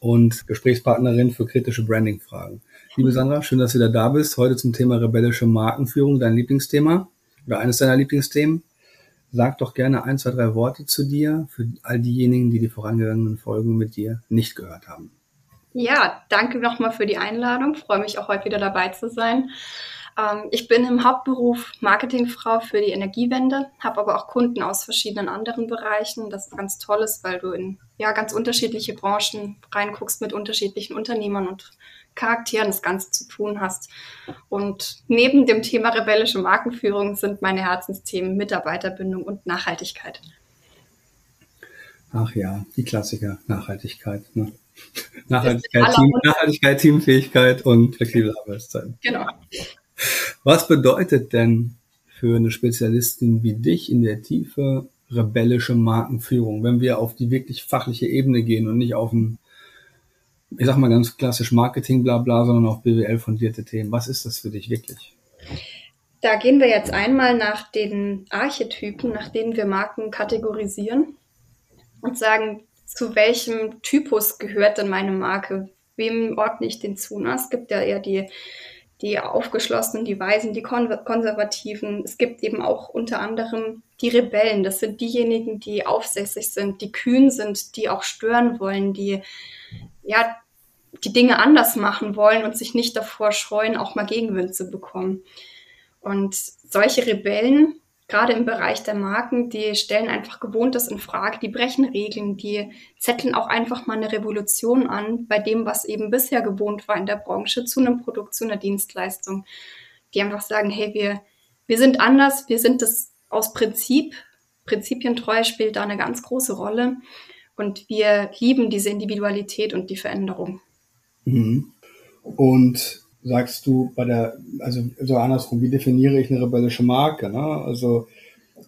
und Gesprächspartnerin für kritische Branding-Fragen. Liebe Sandra, schön, dass du wieder da bist. Heute zum Thema rebellische Markenführung, dein Lieblingsthema oder eines deiner Lieblingsthemen. Sag doch gerne ein, zwei, drei Worte zu dir für all diejenigen, die die vorangegangenen Folgen mit dir nicht gehört haben. Ja, danke nochmal für die Einladung. Freue mich auch heute wieder dabei zu sein. Ähm, ich bin im Hauptberuf Marketingfrau für die Energiewende, habe aber auch Kunden aus verschiedenen anderen Bereichen. Das ist ganz toll ist, weil du in ja, ganz unterschiedliche Branchen reinguckst mit unterschiedlichen Unternehmern und Charakteren das Ganze zu tun hast. Und neben dem Thema rebellische Markenführung sind meine Herzensthemen Mitarbeiterbindung und Nachhaltigkeit. Ach ja, die Klassiker, Nachhaltigkeit. Ne? Nachhaltigkeit, Team, Nachhaltigkeit, Teamfähigkeit und flexible Arbeitszeiten. Genau. Was bedeutet denn für eine Spezialistin wie dich in der Tiefe rebellische Markenführung, wenn wir auf die wirklich fachliche Ebene gehen und nicht auf ein, ich sag mal ganz klassisch Marketing, bla bla, sondern auf BWL fundierte Themen. Was ist das für dich wirklich? Da gehen wir jetzt einmal nach den Archetypen, nach denen wir Marken kategorisieren und sagen, zu welchem Typus gehört denn meine Marke? Wem ordne ich den zu? Es gibt ja eher die die Aufgeschlossenen, die Weisen, die Kon Konservativen. Es gibt eben auch unter anderem die Rebellen. Das sind diejenigen, die aufsässig sind, die kühn sind, die auch stören wollen, die ja die Dinge anders machen wollen und sich nicht davor scheuen, auch mal Gegenwind zu bekommen. Und solche Rebellen gerade im Bereich der Marken, die stellen einfach Gewohntes in Frage, die brechen Regeln, die zetteln auch einfach mal eine Revolution an bei dem, was eben bisher gewohnt war in der Branche zu einem Produkt, zu einer Dienstleistung. Die einfach sagen, hey, wir, wir sind anders, wir sind das aus Prinzip, Prinzipientreu spielt da eine ganz große Rolle und wir lieben diese Individualität und die Veränderung. Mhm. Und sagst du bei der, also so andersrum, wie definiere ich eine rebellische Marke? Ne? Also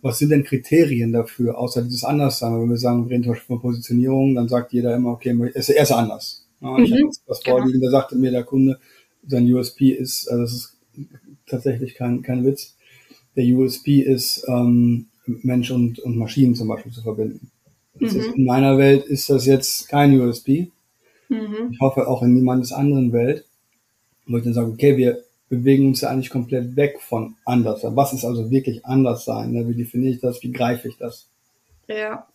was sind denn Kriterien dafür, außer dieses Anderssein? Wenn wir sagen, wir reden zum Beispiel von Positionierung, dann sagt jeder immer, okay, er ist anders. Ne? Mhm, ich habe was genau. vorliegen, da sagte mir der Kunde, sein USP ist, also das ist tatsächlich kein, kein Witz, der USP ist, ähm, Mensch und, und Maschinen zum Beispiel zu verbinden. Mhm. Ist, in meiner Welt ist das jetzt kein USP. Mhm. Ich hoffe auch in niemandes anderen Welt wo ich dann sage, okay, wir bewegen uns ja eigentlich komplett weg von anders. Was ist also wirklich anders sein? Ne? Wie definiere ich das? Wie greife ich das? Ja,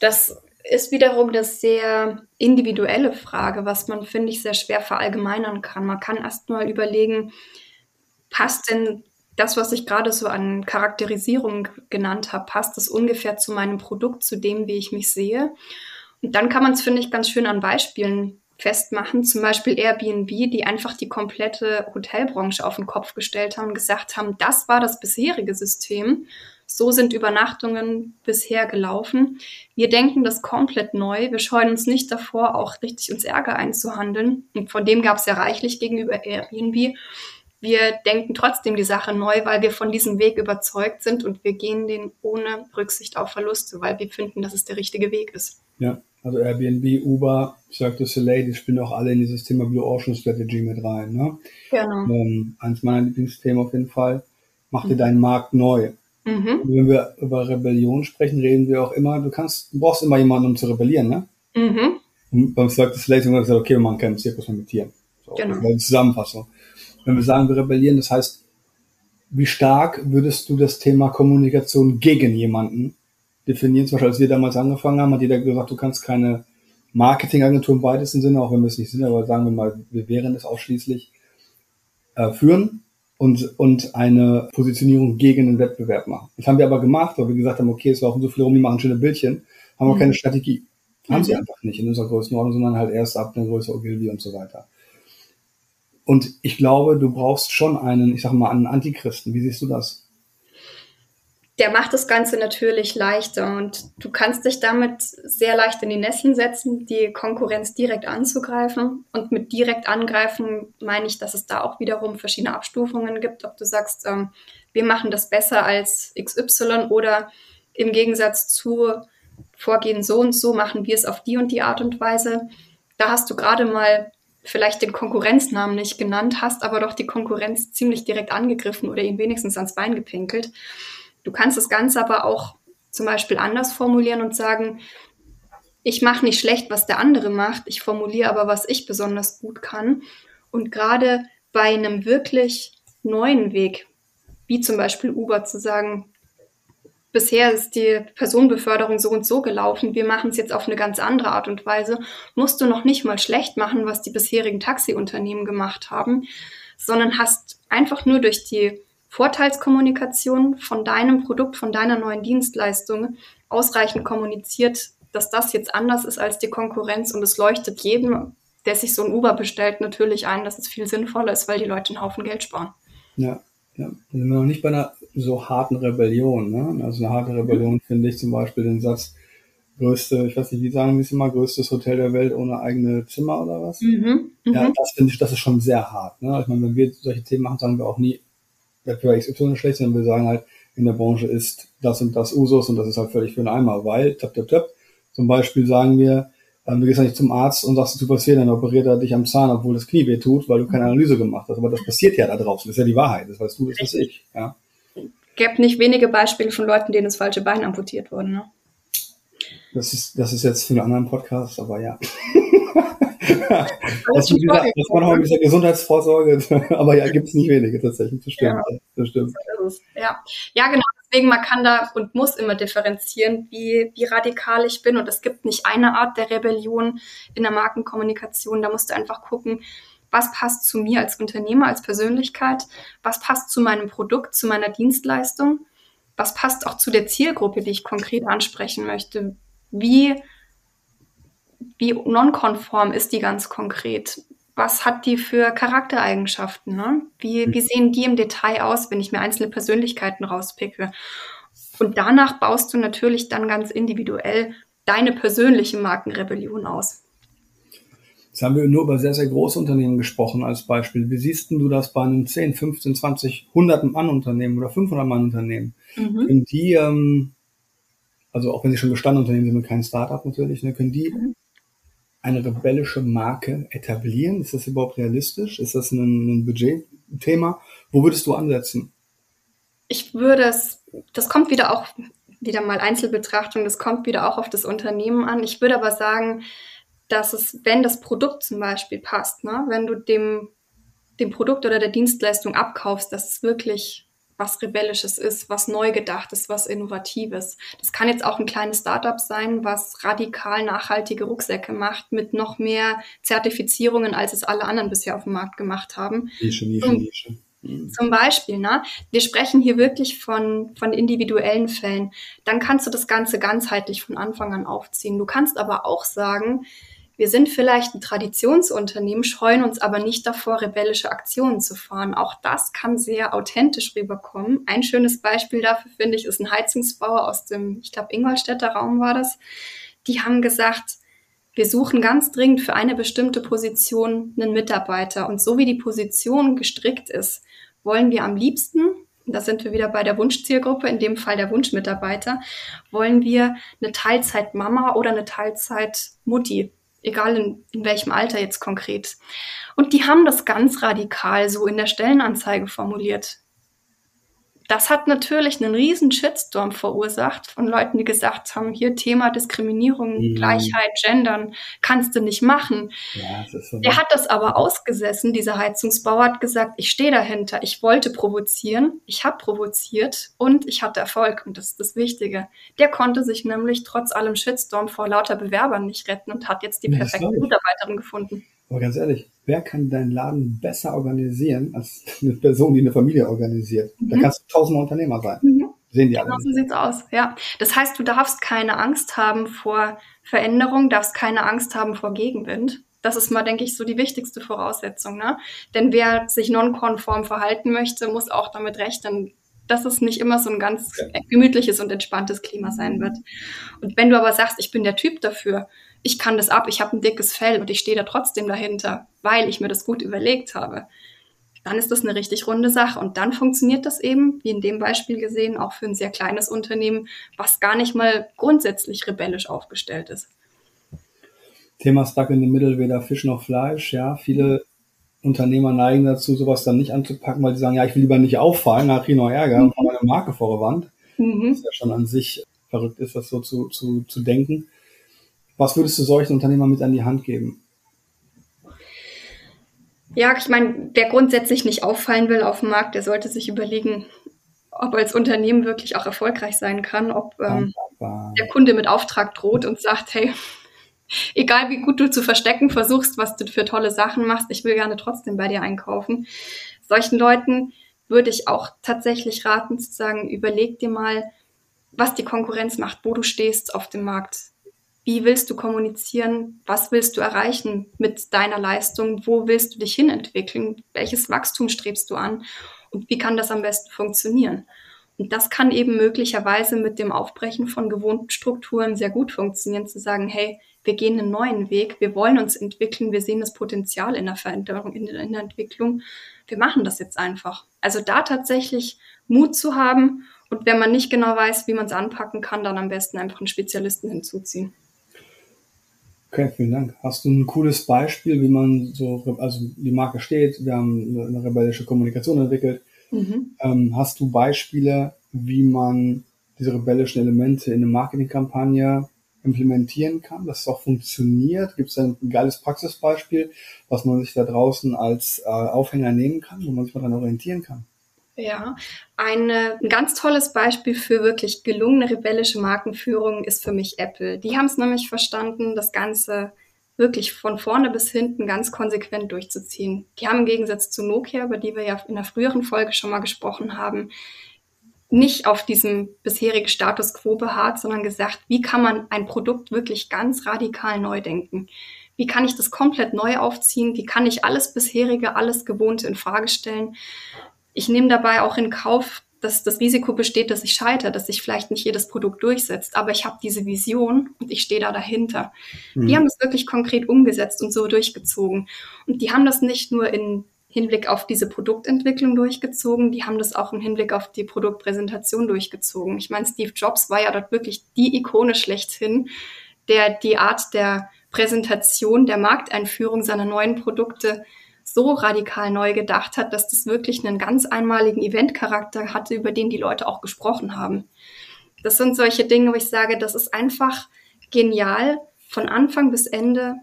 das ist wiederum eine sehr individuelle Frage, was man, finde ich, sehr schwer verallgemeinern kann. Man kann erst mal überlegen, passt denn das, was ich gerade so an Charakterisierung genannt habe, passt das ungefähr zu meinem Produkt, zu dem, wie ich mich sehe? Und dann kann man es, finde ich, ganz schön an Beispielen festmachen, zum Beispiel Airbnb, die einfach die komplette Hotelbranche auf den Kopf gestellt haben und gesagt haben, das war das bisherige System. So sind Übernachtungen bisher gelaufen. Wir denken das komplett neu. Wir scheuen uns nicht davor, auch richtig uns Ärger einzuhandeln. Und von dem gab es ja reichlich gegenüber Airbnb. Wir denken trotzdem die Sache neu, weil wir von diesem Weg überzeugt sind und wir gehen den ohne Rücksicht auf Verluste, weil wir finden, dass es der richtige Weg ist. Ja, also Airbnb, Uber, Cirque du Soleil, die spielen auch alle in dieses Thema Blue Ocean Strategy mit rein. Ne? Genau. Ähm, eins meiner Lieblingsthemen auf jeden Fall. Mach dir mhm. deinen Markt neu. Mhm. Wenn wir über Rebellion sprechen, reden wir auch immer, du kannst, du brauchst immer jemanden, um zu rebellieren, ne? Mhm. Und beim Cirque du Soleil haben wir gesagt, okay, wir machen keinen Zirkus mehr mit Tieren. So, genau. Das war die Zusammenfassung. Wenn wir sagen, wir rebellieren, das heißt, wie stark würdest du das Thema Kommunikation gegen jemanden definieren. Zum Beispiel, als wir damals angefangen haben, hat jeder gesagt, du kannst keine Marketingagentur im weitesten Sinne, auch wenn wir es nicht sind, aber sagen wir mal, wir wären es ausschließlich, äh, führen. und, und eine Positionierung gegen den Wettbewerb machen. Das haben wir aber gemacht, weil wir gesagt haben, okay, es laufen so viele rum, die machen schöne Bildchen, haben wir mhm. keine Strategie. Haben mhm. sie einfach nicht in unserer Größenordnung, sondern halt erst ab einer Größe Ogilvy und so weiter. Und ich glaube, du brauchst schon einen, ich sag mal, einen Antichristen. Wie siehst du das? Der macht das Ganze natürlich leichter und du kannst dich damit sehr leicht in die Nesseln setzen, die Konkurrenz direkt anzugreifen. Und mit direkt angreifen meine ich, dass es da auch wiederum verschiedene Abstufungen gibt, ob du sagst, ähm, wir machen das besser als XY oder im Gegensatz zu Vorgehen so und so machen wir es auf die und die Art und Weise. Da hast du gerade mal vielleicht den Konkurrenznamen nicht genannt, hast aber doch die Konkurrenz ziemlich direkt angegriffen oder ihn wenigstens ans Bein gepinkelt. Du kannst das Ganze aber auch zum Beispiel anders formulieren und sagen, ich mache nicht schlecht, was der andere macht, ich formuliere aber, was ich besonders gut kann. Und gerade bei einem wirklich neuen Weg, wie zum Beispiel Uber, zu sagen, bisher ist die Personenbeförderung so und so gelaufen, wir machen es jetzt auf eine ganz andere Art und Weise, musst du noch nicht mal schlecht machen, was die bisherigen Taxiunternehmen gemacht haben, sondern hast einfach nur durch die Vorteilskommunikation von deinem Produkt, von deiner neuen Dienstleistung ausreichend kommuniziert, dass das jetzt anders ist als die Konkurrenz und es leuchtet jedem, der sich so ein Uber bestellt, natürlich ein, dass es viel sinnvoller ist, weil die Leute einen Haufen Geld sparen. Ja, ja. Da sind wir noch nicht bei einer so harten Rebellion. Ne? Also eine harte Rebellion finde ich zum Beispiel den Satz, größte, ich weiß nicht, wie sagen Sie es immer, größtes Hotel der Welt ohne eigene Zimmer oder was? Mhm, ja, mhm. das finde ich, das ist schon sehr hart. Ne? Ich meine, wenn wir solche Themen machen, sagen wir auch nie, Wettbewerb XY schlecht, sondern wir sagen halt, in der Branche ist das und das Usus und das ist halt völlig für den Eimer, weil, tap, tap, tap, zum Beispiel sagen wir, ähm, du gehst nicht zum Arzt und sagst, du passiert, dann operiert er dich am Zahn, obwohl das Knie weh tut, weil du keine Analyse gemacht hast. Aber das passiert ja da draußen, das ist ja die Wahrheit, das weißt du, das weiß ich. Ja. Gibt nicht wenige Beispiele von Leuten, denen das falsche Bein amputiert wurde, ne? Das ist, das ist jetzt für einen anderen Podcast, aber ja. das, wieder, das war noch ein bisschen Gesundheitsvorsorge, aber ja, gibt es nicht wenige tatsächlich, das stimmt. Ja. Das stimmt. Ja. ja, genau. Deswegen, man kann da und muss immer differenzieren, wie, wie radikal ich bin. Und es gibt nicht eine Art der Rebellion in der Markenkommunikation. Da musst du einfach gucken, was passt zu mir als Unternehmer, als Persönlichkeit, was passt zu meinem Produkt, zu meiner Dienstleistung, was passt auch zu der Zielgruppe, die ich konkret ansprechen möchte. Wie wie nonkonform ist die ganz konkret? Was hat die für Charaktereigenschaften? Ne? Wie, hm. wie sehen die im Detail aus, wenn ich mir einzelne Persönlichkeiten rauspicke? Und danach baust du natürlich dann ganz individuell deine persönliche Markenrebellion aus. Jetzt haben wir nur über sehr, sehr große Unternehmen gesprochen als Beispiel. Wie siehst du das bei einem 10, 15, 20, 100 Mann Unternehmen oder 500 Mann Unternehmen? Mhm. Können die, ähm, also auch wenn sie schon bestandene Unternehmen sind und kein Startup natürlich, ne, können die mhm eine rebellische Marke etablieren? Ist das überhaupt realistisch? Ist das ein, ein Budgetthema? Wo würdest du ansetzen? Ich würde es, das kommt wieder auch, wieder mal Einzelbetrachtung, das kommt wieder auch auf das Unternehmen an. Ich würde aber sagen, dass es, wenn das Produkt zum Beispiel passt, ne, wenn du dem, dem Produkt oder der Dienstleistung abkaufst, dass es wirklich was Rebellisches ist, was neu gedacht ist, was Innovatives. Das kann jetzt auch ein kleines Startup sein, was radikal nachhaltige Rucksäcke macht mit noch mehr Zertifizierungen, als es alle anderen bisher auf dem Markt gemacht haben. Nische, Nische, Nische. Mhm. Zum Beispiel, ne? Wir sprechen hier wirklich von, von individuellen Fällen. Dann kannst du das Ganze ganzheitlich von Anfang an aufziehen. Du kannst aber auch sagen, wir sind vielleicht ein Traditionsunternehmen, scheuen uns aber nicht davor, rebellische Aktionen zu fahren. Auch das kann sehr authentisch rüberkommen. Ein schönes Beispiel dafür, finde ich, ist ein Heizungsbauer aus dem, ich glaube, Ingolstädter Raum war das. Die haben gesagt, wir suchen ganz dringend für eine bestimmte Position einen Mitarbeiter. Und so wie die Position gestrickt ist, wollen wir am liebsten da sind wir wieder bei der Wunschzielgruppe, in dem Fall der Wunschmitarbeiter, wollen wir eine Teilzeitmama oder eine Teilzeitmutti egal in, in welchem Alter jetzt konkret. Und die haben das ganz radikal so in der Stellenanzeige formuliert. Das hat natürlich einen riesen Shitstorm verursacht von Leuten, die gesagt haben, hier Thema Diskriminierung, mhm. Gleichheit, Gendern, kannst du nicht machen. Ja, so Der hat das aber ausgesessen, dieser Heizungsbauer hat gesagt, ich stehe dahinter, ich wollte provozieren, ich habe provoziert und ich hatte Erfolg und das ist das Wichtige. Der konnte sich nämlich trotz allem Shitstorm vor lauter Bewerbern nicht retten und hat jetzt die perfekte Mitarbeiterin gefunden. Aber ganz ehrlich, wer kann deinen Laden besser organisieren als eine Person, die eine Familie organisiert? Mhm. Da kannst du tausendmal Unternehmer sein. Mhm. Sehen die alle. Genau so sieht's aus, ja. Das heißt, du darfst keine Angst haben vor Veränderung, darfst keine Angst haben vor Gegenwind. Das ist mal, denke ich, so die wichtigste Voraussetzung. Ne? Denn wer sich nonkonform verhalten möchte, muss auch damit rechnen, dass es nicht immer so ein ganz gemütliches und entspanntes Klima sein wird. Und wenn du aber sagst, ich bin der Typ dafür, ich kann das ab, ich habe ein dickes Fell und ich stehe da trotzdem dahinter, weil ich mir das gut überlegt habe, dann ist das eine richtig runde Sache. Und dann funktioniert das eben, wie in dem Beispiel gesehen, auch für ein sehr kleines Unternehmen, was gar nicht mal grundsätzlich rebellisch aufgestellt ist. Thema Stuck in the Middle, weder Fisch noch Fleisch. Ja, viele Unternehmer neigen dazu, sowas dann nicht anzupacken, weil sie sagen, ja, ich will lieber nicht auffallen, nachher noch Ärger und meine Marke vor der Wand. Mhm. Was ja schon an sich verrückt ist, das so zu, zu, zu denken. Was würdest du solchen Unternehmern mit an die Hand geben? Ja, ich meine, wer grundsätzlich nicht auffallen will auf dem Markt, der sollte sich überlegen, ob als Unternehmen wirklich auch erfolgreich sein kann, ob ähm, der Kunde mit Auftrag droht und sagt, hey, egal wie gut du zu verstecken versuchst, was du für tolle Sachen machst, ich will gerne trotzdem bei dir einkaufen. Solchen Leuten würde ich auch tatsächlich raten zu sagen, überleg dir mal, was die Konkurrenz macht, wo du stehst auf dem Markt. Wie willst du kommunizieren? Was willst du erreichen mit deiner Leistung? Wo willst du dich hinentwickeln? Welches Wachstum strebst du an? Und wie kann das am besten funktionieren? Und das kann eben möglicherweise mit dem Aufbrechen von gewohnten Strukturen sehr gut funktionieren, zu sagen, hey, wir gehen einen neuen Weg, wir wollen uns entwickeln, wir sehen das Potenzial in der Veränderung, in der, in der Entwicklung. Wir machen das jetzt einfach. Also da tatsächlich Mut zu haben und wenn man nicht genau weiß, wie man es anpacken kann, dann am besten einfach einen Spezialisten hinzuziehen. Okay, vielen Dank. Hast du ein cooles Beispiel, wie man so, also die Marke steht, wir haben eine rebellische Kommunikation entwickelt. Mhm. Ähm, hast du Beispiele, wie man diese rebellischen Elemente in eine Marketingkampagne implementieren kann, dass es auch funktioniert? Gibt es ein geiles Praxisbeispiel, was man sich da draußen als äh, Aufhänger nehmen kann, wo man sich mal dann orientieren kann? Ja, ein ganz tolles Beispiel für wirklich gelungene rebellische Markenführung ist für mich Apple. Die haben es nämlich verstanden, das Ganze wirklich von vorne bis hinten ganz konsequent durchzuziehen. Die haben im Gegensatz zu Nokia, über die wir ja in der früheren Folge schon mal gesprochen haben, nicht auf diesem bisherigen Status quo beharrt, sondern gesagt, wie kann man ein Produkt wirklich ganz radikal neu denken? Wie kann ich das komplett neu aufziehen? Wie kann ich alles bisherige, alles Gewohnte in Frage stellen? Ich nehme dabei auch in Kauf, dass das Risiko besteht, dass ich scheitere, dass sich vielleicht nicht jedes Produkt durchsetzt. Aber ich habe diese Vision und ich stehe da dahinter. Mhm. Die haben das wirklich konkret umgesetzt und so durchgezogen. Und die haben das nicht nur in Hinblick auf diese Produktentwicklung durchgezogen, die haben das auch im Hinblick auf die Produktpräsentation durchgezogen. Ich meine, Steve Jobs war ja dort wirklich die Ikone schlechthin, der die Art der Präsentation, der Markteinführung seiner neuen Produkte so radikal neu gedacht hat, dass das wirklich einen ganz einmaligen Eventcharakter hatte, über den die Leute auch gesprochen haben. Das sind solche Dinge, wo ich sage, das ist einfach genial, von Anfang bis Ende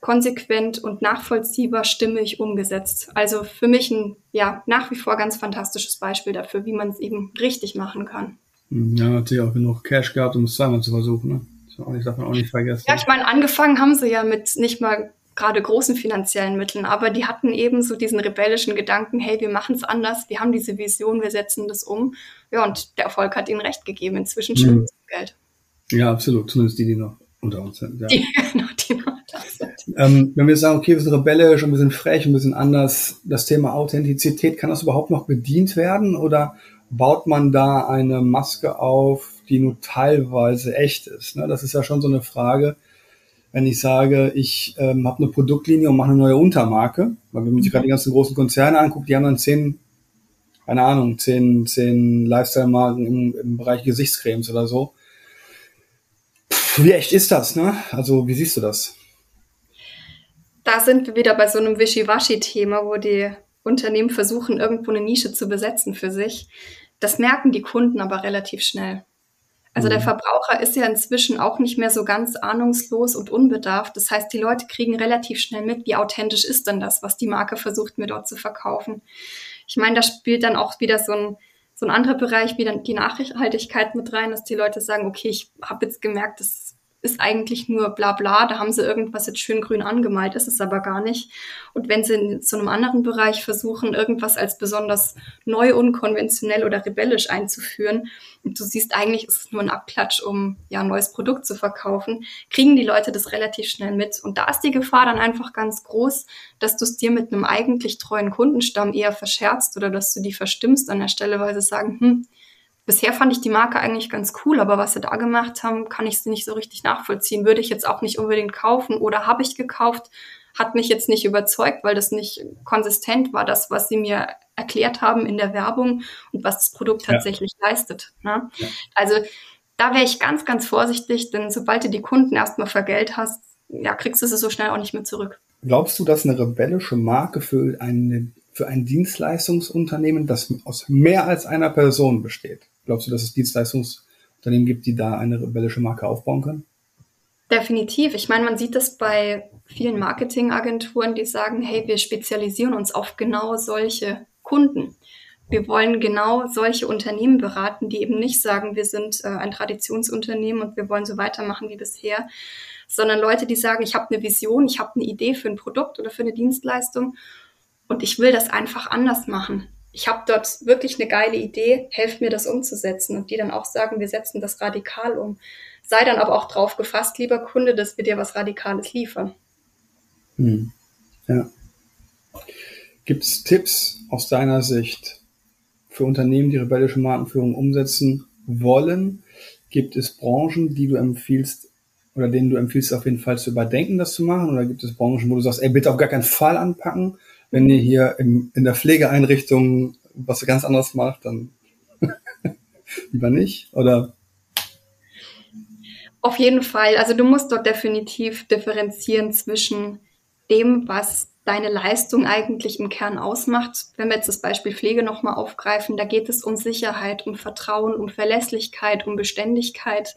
konsequent und nachvollziehbar stimmig umgesetzt. Also für mich ein ja nach wie vor ganz fantastisches Beispiel dafür, wie man es eben richtig machen kann. Ja, natürlich auch genug Cash gehabt, um es zweimal zu versuchen. Ne? Das darf man auch nicht vergessen. Ja, ich meine, angefangen haben sie ja mit nicht mal gerade großen finanziellen Mitteln, aber die hatten eben so diesen rebellischen Gedanken, hey, wir machen es anders, wir haben diese Vision, wir setzen das um. Ja, und der Erfolg hat ihnen recht gegeben. Inzwischen stimmt mhm. Geld. Ja, absolut. Zumindest die, die noch unter uns sind. Ja. Die, genau, die noch da sind. Ähm, wenn wir sagen, okay, wir sind rebellisch und wir sind frech und wir sind anders, das Thema Authentizität, kann das überhaupt noch bedient werden oder baut man da eine Maske auf, die nur teilweise echt ist? Ne? Das ist ja schon so eine Frage wenn ich sage, ich ähm, habe eine Produktlinie und mache eine neue Untermarke, weil wenn man sich gerade die ganzen großen Konzerne anguckt, die haben dann zehn, keine Ahnung, zehn, zehn Lifestyle-Marken im, im Bereich Gesichtscremes oder so. Puh, wie echt ist das, ne? Also, wie siehst du das? Da sind wir wieder bei so einem Wischiwaschi-Thema, wo die Unternehmen versuchen, irgendwo eine Nische zu besetzen für sich. Das merken die Kunden aber relativ schnell. Also der mhm. Verbraucher ist ja inzwischen auch nicht mehr so ganz ahnungslos und unbedarft. Das heißt, die Leute kriegen relativ schnell mit, wie authentisch ist denn das, was die Marke versucht mir dort zu verkaufen. Ich meine, da spielt dann auch wieder so ein, so ein anderer Bereich, wie dann die Nachhaltigkeit mit rein, dass die Leute sagen, okay, ich habe jetzt gemerkt, das ist eigentlich nur bla bla, da haben sie irgendwas jetzt schön grün angemalt, ist es aber gar nicht. Und wenn sie in so einem anderen Bereich versuchen, irgendwas als besonders neu, unkonventionell oder rebellisch einzuführen, und du siehst eigentlich, ist es nur ein Abklatsch, um ja ein neues Produkt zu verkaufen, kriegen die Leute das relativ schnell mit. Und da ist die Gefahr dann einfach ganz groß, dass du es dir mit einem eigentlich treuen Kundenstamm eher verscherzt oder dass du die verstimmst an der Stelle, weil sie sagen, hm, bisher fand ich die Marke eigentlich ganz cool, aber was sie da gemacht haben, kann ich sie nicht so richtig nachvollziehen. Würde ich jetzt auch nicht unbedingt kaufen oder habe ich gekauft, hat mich jetzt nicht überzeugt, weil das nicht konsistent war, das, was sie mir erklärt haben in der Werbung und was das Produkt tatsächlich ja. leistet. Ne? Ja. Also da wäre ich ganz, ganz vorsichtig, denn sobald du die Kunden erstmal vergelt hast, ja, kriegst du sie so schnell auch nicht mehr zurück. Glaubst du, dass eine rebellische Marke für, eine, für ein Dienstleistungsunternehmen, das aus mehr als einer Person besteht, Glaubst du, dass es Dienstleistungsunternehmen gibt, die da eine rebellische Marke aufbauen können? Definitiv. Ich meine, man sieht das bei vielen Marketingagenturen, die sagen, hey, wir spezialisieren uns auf genau solche Kunden. Wir wollen genau solche Unternehmen beraten, die eben nicht sagen, wir sind äh, ein Traditionsunternehmen und wir wollen so weitermachen wie bisher, sondern Leute, die sagen, ich habe eine Vision, ich habe eine Idee für ein Produkt oder für eine Dienstleistung und ich will das einfach anders machen ich habe dort wirklich eine geile Idee, helft mir das umzusetzen und die dann auch sagen, wir setzen das radikal um. Sei dann aber auch drauf gefasst, lieber Kunde, dass wir dir was Radikales liefern. Hm. Ja. Gibt es Tipps aus deiner Sicht für Unternehmen, die rebellische Markenführung umsetzen wollen? Gibt es Branchen, die du empfiehlst oder denen du empfiehlst, auf jeden Fall zu überdenken, das zu machen? Oder gibt es Branchen, wo du sagst, ey, bitte auf gar keinen Fall anpacken? Wenn ihr hier im, in der Pflegeeinrichtung was ganz anderes macht, dann lieber nicht, oder? Auf jeden Fall. Also du musst dort definitiv differenzieren zwischen dem, was deine Leistung eigentlich im Kern ausmacht. Wenn wir jetzt das Beispiel Pflege nochmal aufgreifen, da geht es um Sicherheit, um Vertrauen, um Verlässlichkeit, um Beständigkeit.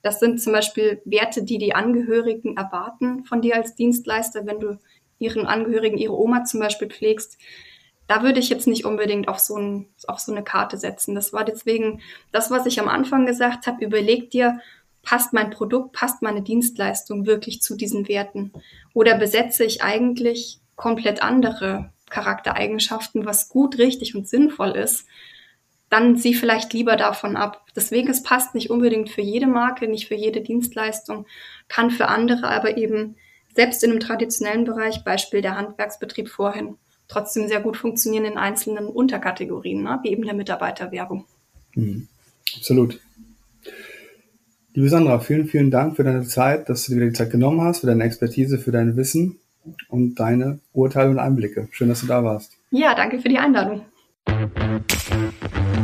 Das sind zum Beispiel Werte, die die Angehörigen erwarten von dir als Dienstleister, wenn du ihren Angehörigen, ihre Oma zum Beispiel pflegst, da würde ich jetzt nicht unbedingt auf so, ein, auf so eine Karte setzen. Das war deswegen das, was ich am Anfang gesagt habe. Überleg dir, passt mein Produkt, passt meine Dienstleistung wirklich zu diesen Werten? Oder besetze ich eigentlich komplett andere Charaktereigenschaften, was gut, richtig und sinnvoll ist? Dann sieh vielleicht lieber davon ab. Deswegen, es passt nicht unbedingt für jede Marke, nicht für jede Dienstleistung, kann für andere aber eben selbst in einem traditionellen Bereich, Beispiel der Handwerksbetrieb vorhin, trotzdem sehr gut funktionieren in einzelnen Unterkategorien, ne? wie eben der Mitarbeiterwerbung. Mhm. Absolut. Liebe Sandra, vielen, vielen Dank für deine Zeit, dass du dir die Zeit genommen hast, für deine Expertise, für dein Wissen und deine Urteile und Einblicke. Schön, dass du da warst. Ja, danke für die Einladung.